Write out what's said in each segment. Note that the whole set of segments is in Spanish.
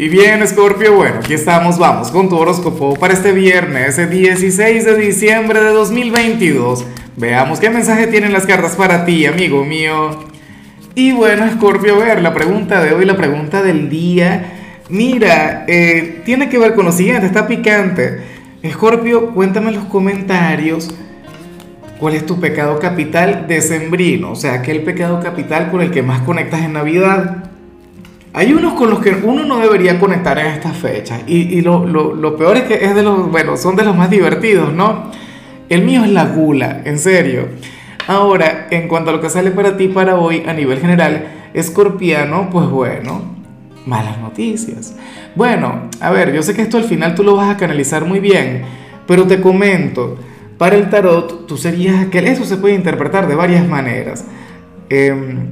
Y bien, Scorpio, bueno, aquí estamos, vamos con tu horóscopo para este viernes, 16 de diciembre de 2022. Veamos qué mensaje tienen las cartas para ti, amigo mío. Y bueno, Scorpio, a ver, la pregunta de hoy, la pregunta del día. Mira, eh, tiene que ver con lo siguiente, está picante. Scorpio, cuéntame en los comentarios cuál es tu pecado capital decembrino, o sea, aquel pecado capital con el que más conectas en Navidad. Hay unos con los que uno no debería conectar en estas fechas. Y, lo, peor es que es de los, bueno, son de los más divertidos, ¿no? El mío es la gula, en serio. Ahora, en cuanto a lo que sale para ti para hoy a nivel general, escorpiano, pues bueno, malas noticias. Bueno, a ver, yo sé que esto al final tú lo vas a canalizar muy bien, pero te comento, para el tarot tú serías aquel, eso se puede interpretar de varias maneras. Em,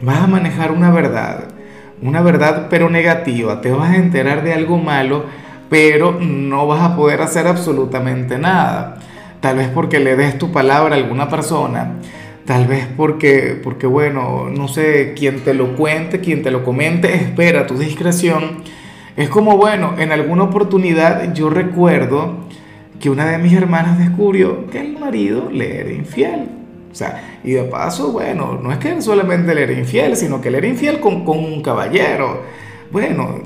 vas a manejar una verdad una verdad pero negativa, te vas a enterar de algo malo, pero no vas a poder hacer absolutamente nada. Tal vez porque le des tu palabra a alguna persona, tal vez porque, porque bueno, no sé, quien te lo cuente, quien te lo comente, espera tu discreción. Es como, bueno, en alguna oportunidad yo recuerdo que una de mis hermanas descubrió que el marido le era infiel. Sea, y de paso, bueno, no es que él solamente le era infiel, sino que él era infiel con, con un caballero. Bueno,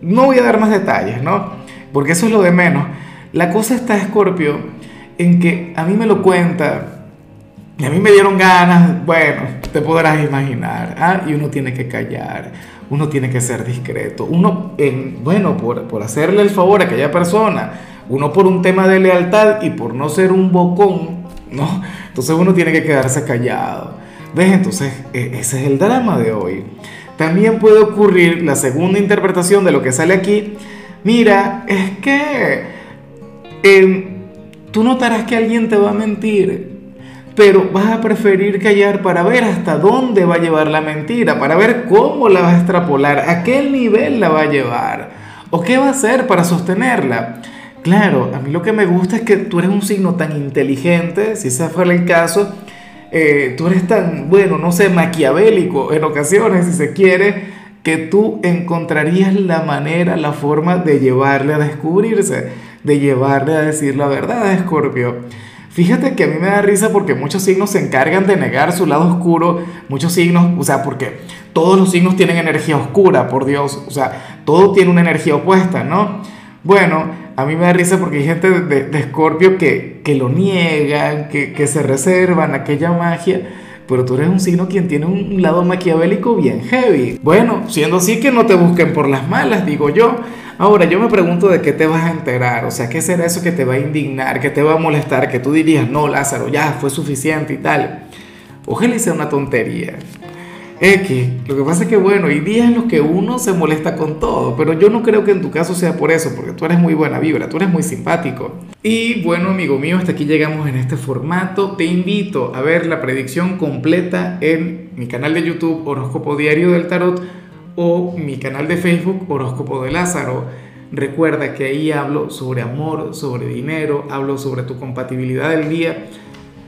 no voy a dar más detalles, ¿no? Porque eso es lo de menos. La cosa está, Scorpio, en que a mí me lo cuenta y a mí me dieron ganas, bueno, te podrás imaginar, ¿ah? y uno tiene que callar, uno tiene que ser discreto, uno, en, bueno, por, por hacerle el favor a aquella persona, uno por un tema de lealtad y por no ser un bocón, ¿no? Entonces uno tiene que quedarse callado. ¿Ves? Entonces e, ese es el drama de hoy. También puede ocurrir la segunda interpretación de lo que sale aquí. Mira, es que em, tú notarás que alguien te va a mentir, pero vas a preferir callar para ver hasta dónde va a llevar la mentira, para ver cómo la va a extrapolar, a qué nivel la va a llevar, o qué va a hacer para sostenerla. Claro, a mí lo que me gusta es que tú eres un signo tan inteligente, si ese fuera el caso, eh, tú eres tan, bueno, no sé, maquiavélico en ocasiones, si se quiere, que tú encontrarías la manera, la forma de llevarle a descubrirse, de llevarle a decir la verdad Escorpio. Fíjate que a mí me da risa porque muchos signos se encargan de negar su lado oscuro, muchos signos, o sea, porque todos los signos tienen energía oscura, por Dios, o sea, todo tiene una energía opuesta, ¿no? Bueno, a mí me da risa porque hay gente de, Escorpio que, que, lo niegan, que, que, se reservan aquella magia, pero tú eres un signo quien tiene un lado maquiavélico bien heavy. Bueno, siendo así que no te busquen por las malas, digo yo. Ahora, yo me pregunto de qué te vas a enterar, o sea, ¿qué será eso que te va a indignar, que te va a molestar, que tú dirías, no, Lázaro, ya fue suficiente y tal? Ojalá sea una tontería. X. Lo que pasa es que, bueno, hay días en los que uno se molesta con todo, pero yo no creo que en tu caso sea por eso, porque tú eres muy buena vibra, tú eres muy simpático. Y bueno, amigo mío, hasta aquí llegamos en este formato. Te invito a ver la predicción completa en mi canal de YouTube Horóscopo Diario del Tarot o mi canal de Facebook Horóscopo de Lázaro. Recuerda que ahí hablo sobre amor, sobre dinero, hablo sobre tu compatibilidad del día